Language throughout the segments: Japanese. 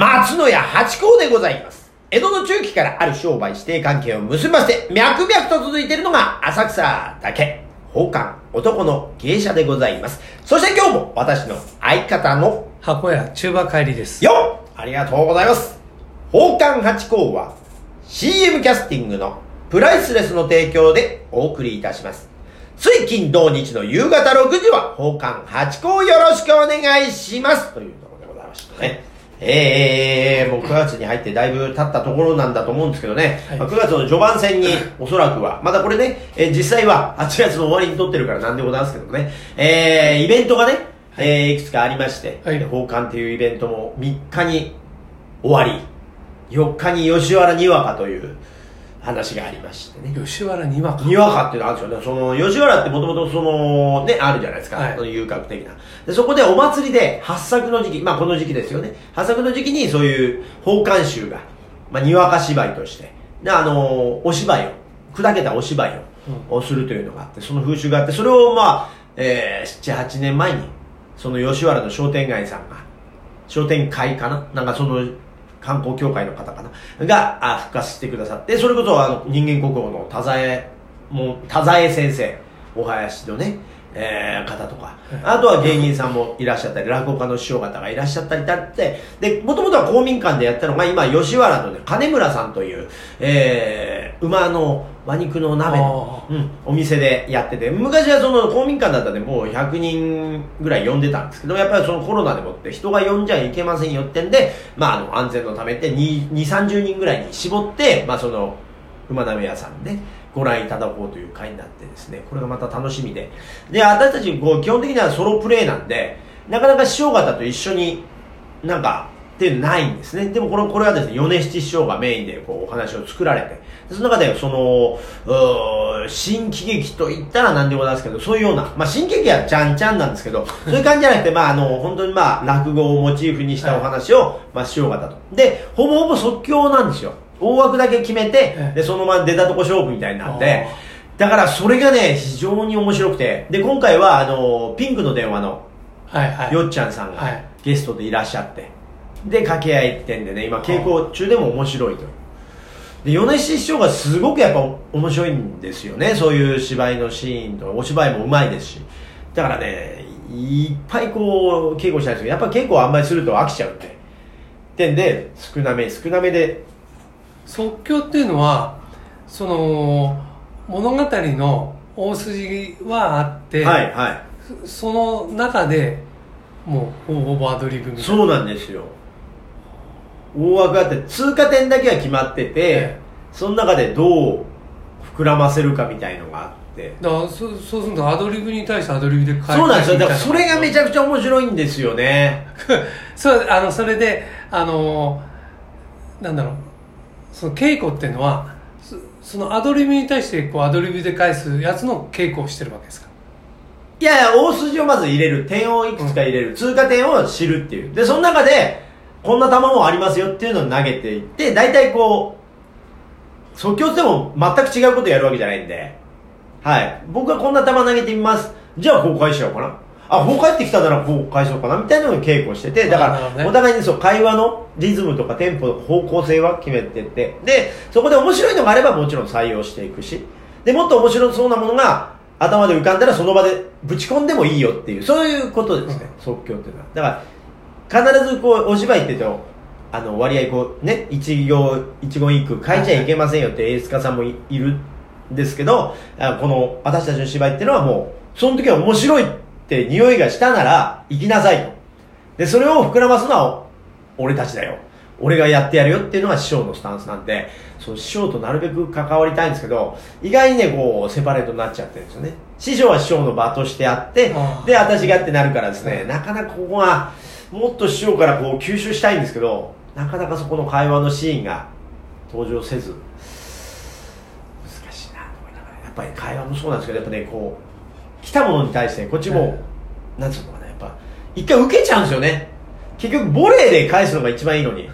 松野屋八甲でございます。江戸の中期からある商売指定関係を結びまして、脈々と続いているのが浅草だけ。宝冠男の芸者でございます。そして今日も私の相方の箱屋中馬帰りです。よっありがとうございます。宝冠八甲は CM キャスティングのプライスレスの提供でお送りいたします。水金土日の夕方6時は宝冠八甲よろしくお願いします。というところでございましてね。えー、もう9月に入ってだいぶ経ったところなんだと思うんですけどね、はい。まあ9月の序盤戦におそらくは、まだこれね、えー実際は8月の終わりに撮ってるからなんでございますけどね、えー、イベントがね、えーいくつかありまして、はい。で宝冠っていうイベントも3日に終わり、4日に吉原にわかという話がありましてね。吉原にわか。にわかっていうのがあるんですよね。その、吉原ってもともとその、ね、あるじゃないですか。はいその遊郭的な。で、そこでお祭りで、八作の時期、まあこの時期ですよね。八作の時期にそういう宝冠衆が、まあにわか芝居として、で、あのお芝居を、砕けたお芝居を、をするというのがあって、その風習があって、それをまあ、えー、7、8年前に、その吉原の商店街さんが、商店会かな？なんかその観光協会の方かな？があ復活してくださって、それこそあの人間国宝の田添、もう田添先生、お囃子のね、えー方とか、あとは芸人さんもいらっしゃったり、落語家の師匠方がいらっしゃったりだって、で、もともとは公民館でやったのが、今、吉原のね、金村さんという、えー、馬の馬肉の鍋の、あうん、お店でやってて、昔はその公民館だったんでもう100人ぐらい呼んでたんですけど、やっぱりそのコロナでもって人が呼んじゃいけませんよってんで、まああの安全のためって2、2 30人ぐらいに絞って、まあその馬鍋屋さんでご覧いただこうという会になってですね、これがまた楽しみで。で、私たちこう基本的にはソロプレイなんで、なかなか師匠方と一緒になんか、ってないんですね。でもこれ、これはですね、米七師匠がメインでこうお話を作られて、でその中でその、新喜劇と言ったら何でもないですけど、そういうような、まあ新喜劇はちゃんちゃんなんですけど、そういう感じじゃなくて、まああの、本当にまあ落語をモチーフにしたお話を、まあ師匠方と。で、ほぼほぼ即興なんですよ。大枠だけ決めてえ、えで、そのまま出たとこ勝負みたいになって、だからそれがね、非常に面白くて、で、今回はあの、ピンクの電話の、はいはい。よっちゃんさんがはいゲストでいらっしゃって、で掛け合いってんでね。今稽古中でも面白いと。で米七師匠がすごくやっぱ面白いんですよね。そういう芝居のシーンとお芝居もうまいですし。だからねいっぱいこう稽古したいんですけどやっぱ稽古あんまりすると飽きちゃうって。ってんで少なめ少なめで。即興っていうのは、その、物語の大筋はあって、はいはい。その中で、もう、ほぼほぼアドリブみたいな。そうなんですよ大枠あって通過点だけは決まってて、えその中でどう膨らませるかみたいのがあって。だからそそうするとアドリブに対してアドリブで返そうなんですよ。だからそれがめちゃくくちゃ面白いんですよね。そうあのそれであのなんだろう。その稽古っていうのはそそのアドリブに対してこうアドリブで返すやつの稽古をしてるわけですか？いやいや大筋をまず入れる。点をいくつか入れる、通過点を知るっていう。でその中でこんな球もありますよっていうのを投げていって大体こう即興っても全く違うことやるわけじゃないんで。はい。僕はこんな球投げてみます。じゃあこう返しちゃおうかな。あ、こう帰ってきたならこう返そうかなみたいなのを稽古してて、だから、お互いにそう、会話のリズムとかテンポ、方向性は決めてて、で、そこで面白いのがあればもちろん採用していくし、で、もっと面白そうなものが頭で浮かんだらその場でぶち込んでもいいよっていう、そういうことですね、即興っていうのは。だから、必ずこう、お芝居って言うと、あの、割合こう、ね、一行、一言一句書いちゃいけませんよって演出家さんもいいるんですけど、あこの、私たちの芝居ってのはもう、その時は面白いって匂いがしたなら、行きなさいと。で、それを膨らますのは、俺たちだよ。俺がやってやるよっていうのが師匠のスタンスなんで、そう、師匠となるべく関わりたいんですけど、意外にね、こう、セパレートになっちゃってるんですよね。師匠は師匠の場としてあってで、私がってなるからですね、なかなかここが、もっと師匠からこう、吸収したいんですけど、なかなかそこの会話のシーンが登場せず、難しいなと思いながら、やっぱり会話もそうなんですけど、やっぱね、こう、来たものに対して、こっちも、なんつうのかな、やっぱ、一回受けちゃうんですよね。結局、ボレーで返すのが一番いいのに。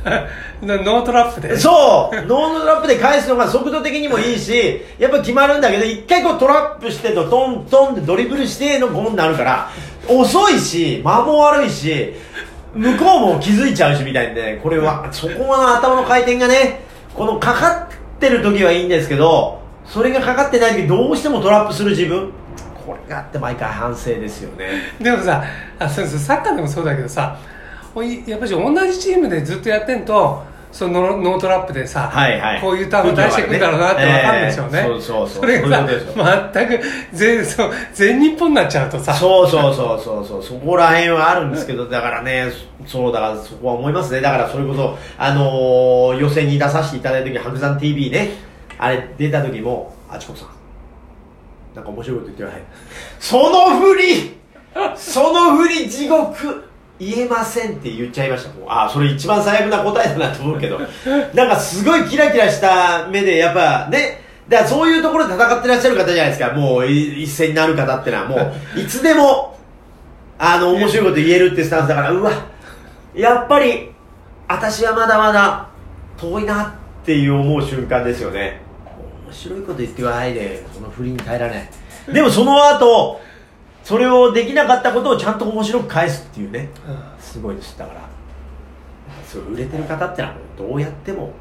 なノートラップで？そう。ノートラップで返すのが速度的にもいいし、やっぱ決まるんだけど、一回こうトラップしてとトントンってドリブルしてのゴンになるから、遅いし、間も悪いし、向こうも気づいちゃうしみたいで、これは、そこの頭の回転がね、このかかってる時はいいんですけど、それがかかってない時どうしてもトラップする自分、これがあって毎回反省ですよね。でもさあそうそうサッカーでもそうだけどさやっぱり同じチームでずっとやってんとそのノートラップでさ、はいはい。こういうターンを出していくんだろうなって分かるでしょうね、ええ。そうそうそう。それがさ全く全そう全日本になっちゃうとさ。そうそうそうそう。そう、そこら辺はあるんですけど、だからね、そうだからそこは思いますね。だからそれこそ、あのー予選に出させていただいた時、白山 TV ね、あれ出た時も、あちこさん、なんか面白いこと言ってください。その振りその振り地獄言えませんって言っちゃいました。もうあ、それ一番最悪な答えだなと思うけど、なんかすごいキラキラした目で、やっぱね、だからそういうところで戦ってらっしゃる方じゃないですか。もうい一戦になる方ってのは、もう、いつでも、あの、面白いこと言えるってスタンスだから、うわ、やっぱり、私はまだまだ遠いなっていう思う瞬間ですよね。面白いこと言ってくださいで、その振りに耐えられない。でもその後、それをできなかったことをちゃんと面白く返すっていうね。うんすごいです。だから、そう売れてる方ってのはどうやっても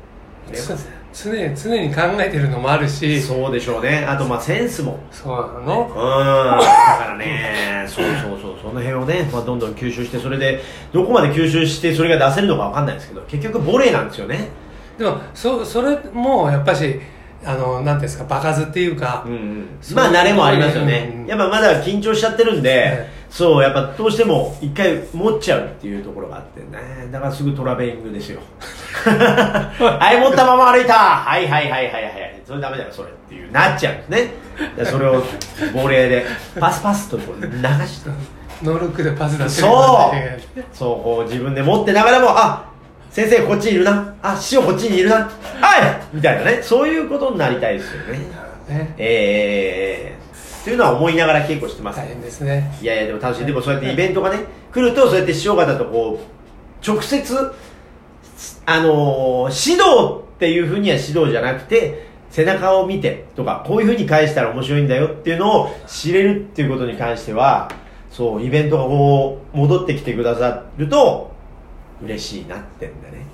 売れます。常に常に考えてるのもあるしそうそうでしょうね。あと、まあ、センスも。なの？うん。ねだからね、そうそうそう、その辺をね、まあ、どんどん吸収して、それで、どこまで吸収して、それが出せるのかわかんないですけど、結局、ボレーなんですよね。でもそそれもやっぱしあのなんていうんですか場数っていうか、うんまあ、慣れもありますよね。うんやっぱまだ緊張しちゃってるんで、えそう、やっぱどうしても一回持っちゃうっていうところがあってね。だからすぐトラベリングですよ。はい、持ったまま歩いたはいはいはいはいはい。それダメだよ、それっていう、なっちゃうんですね。でそれを、ボレーで、パスパスとこう流して。ノールックでパス出せるそうそう、こう自分で持ってながらも、あ先生こっちにいるな。あ、師匠こっちにいるな。はいみたいなね。そういうことになりたいですよね。ねえー、っていうのは思いながら稽古してます大変ですねいやいやでも楽しいでもそうやってイベントがね来るとそうやって師匠方とこう直接あのー指導っていうふうには指導じゃなくて背中を見てとかこういうふうに返したら面白いんだよっていうのを知れるっていうことに関してはそうイベントがこう戻ってきてくださると嬉しいなってんだね、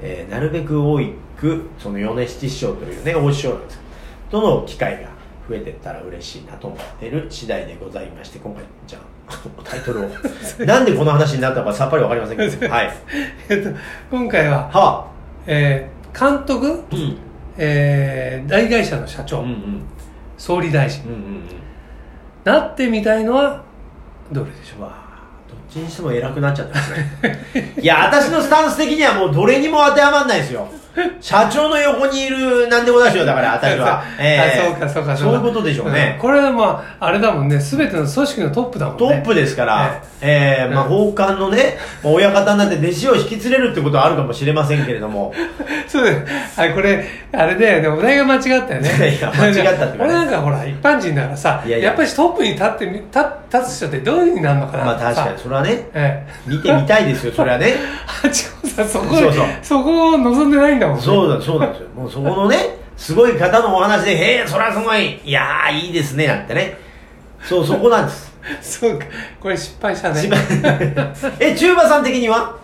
えーなるべく多くその米七師匠というね大師匠なんです。との機会が増えてったら嬉しいなと思っている次第でございまして今回じゃあ タイトルを。なんでこの話になったのかさっぱりわかりませんけど。はい。えっと今回は、はえー監督、うん。えー大会社の社長、うんうん。総理大臣。うんうんうん。なってみたいのはどれでしょう？どっちにしても偉くなっちゃってますね。いや私のスタンス的にはもうどれにも当てはまんないですよ。社長の横にいるなんでもないですよだから私は、あそうかそうかそういうことでしょうね。ん、これはまああれだもんね。全ての組織のトップだもんね。トップですから、えーまあ、奉還のね、まあ親方になって弟子を引き連れるってことはあるかもしれませんけれども、そう。だよあこれあれだよね。お題が間違ったよね。いや間違ったってなんかほら一般人だからさいやっぱりトップに立ってみ立立つ人ってどういうふうになるのかなまあ確かに。さそれはね、え見てみたいですよ、それはね。え あちこさんそこそうそう。そこを望んでないんだもんね。そうだ、そうなんですよ。もうそこのね、すごい方のお話で、へえ、それはすごい、いやー、いいですね、なんてね。そう、そこなんです。そうか。これ失敗したね。しばえ、中馬さん的には？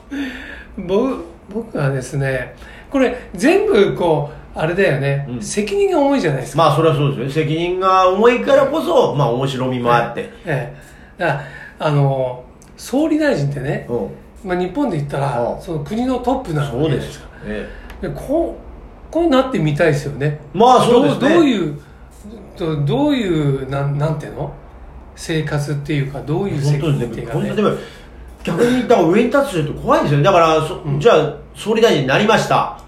僕僕はですねこれ全部こうあれだよね、うん。責任が重いじゃないですか、まあ、それはそうですよ。責任が重いからこそ、まあ、面白みもあって。ええ、だからあの総理大臣ってね、うん。まあ、日本で言ったら、うん。その国のトップなわそうですよけじゃないですか。えでこうこうなってみたいですよね。えまあ、そうですね。どうどういうどどういうなんなんていうの？生活っていうかどういう責本当にね。任っていうかね。本当でも逆に言ったら上に立つ人って怖いですよね。だからそ、うん。じゃあ総理大臣になりました。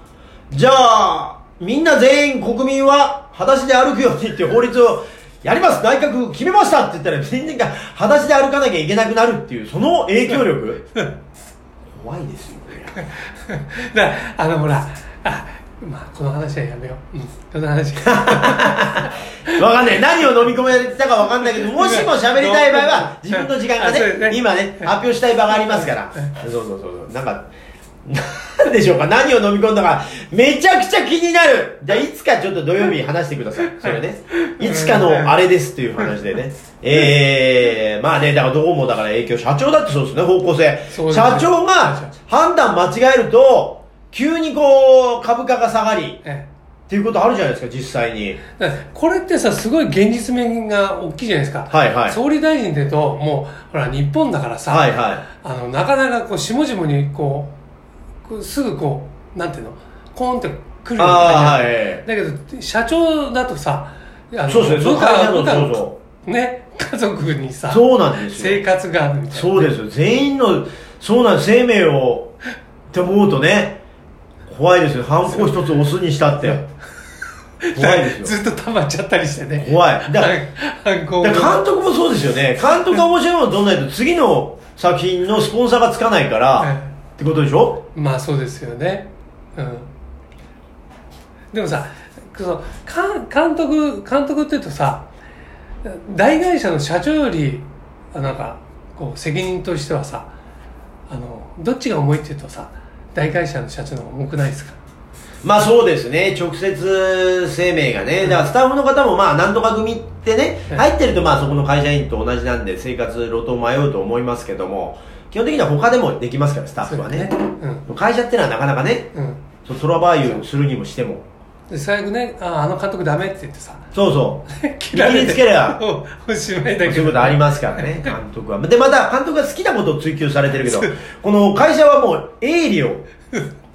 じゃあみんな全員国民は裸足で歩くようにっていう法律をやります。内閣決めましたって言ったらみんなが裸足で歩かなきゃいけなくなるっていうその影響力？怖いですよこれだからあのほらあまあこの話はやめよう、うん、この話。わかんない。何を飲み込めたかわかんないけど もしも喋りたい場合は自分の時間がねね。今ね発表したい場がありますから。そうそうそうそう。なんかなんでしょうか？何を飲み込んだか、めちゃくちゃ気になるじゃあ、いつかちょっと土曜日話してください。それね。いつかのあれですっていう話でね。ええー、まあね、だからどうもだから影響、社長だってそうですね、方向性。社長が判断間違えると、急にこう、株価が下がり、えっていうことあるじゃないですか、実際に。これってさすごい現実面が大きいじゃないですか、はいはい総理大臣ってともうほら日本だからさ、はいはい。あのなかなかこう下々にこうすぐこうなんていうの？コーンって来るような感じああ、はい。だけど社長だとさあのそうですね、そ部下そうそね家族にさう。そうなんですよ。生活があるみたいなそうですよ。全員の、そうなんです。生命を、って思うとね、怖いですよ。犯行一つ押すにしたって。怖いですよ。ずっと溜まっちゃったりしてね怖い。だから、犯行だから監督もそうですよね。監督が面白いもの撮んないと次の作品のスポンサーがつかないから、えってことでしょ？まあそうですよね。うん。でもさそ監督監督っていうとさ大会社の社長よりあなんかこう責任としてはさあのどっちが重いっていうとさ大会社の社長の方が重くないですか？まあそうですね。直接生命がね。だからスタッフの方もまあなんとか組ってね、うん。入ってるとまあそこの会社員と同じなんで生活路頭迷うと思いますけども、基本的には他でもできますから、スタッフはね。うん会社ってのはなかなかね、うんそうトラバーユするにもしても。で最後ねああの監督ダメって言ってさそうそう。切切りつけりゃおおしまいだけどそういうことありますからね、監督は。で、また、監督が好きなことを追求されてるけど、この会社はもう、営利を、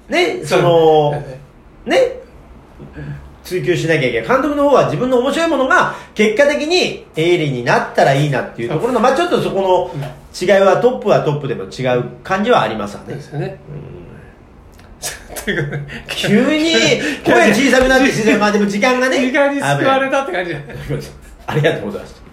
ね、その、ね、追求しなきゃいけない。監督の方は自分の面白いものが、結果的に営利になったらいいなっていうところの、まあちょっとそこの違いは、トップはトップでも違う感じはありますわねで。すよね急に 声小さくなってきて、まあでも時間がね。時間に救われたって感じじゃないありがとうございます。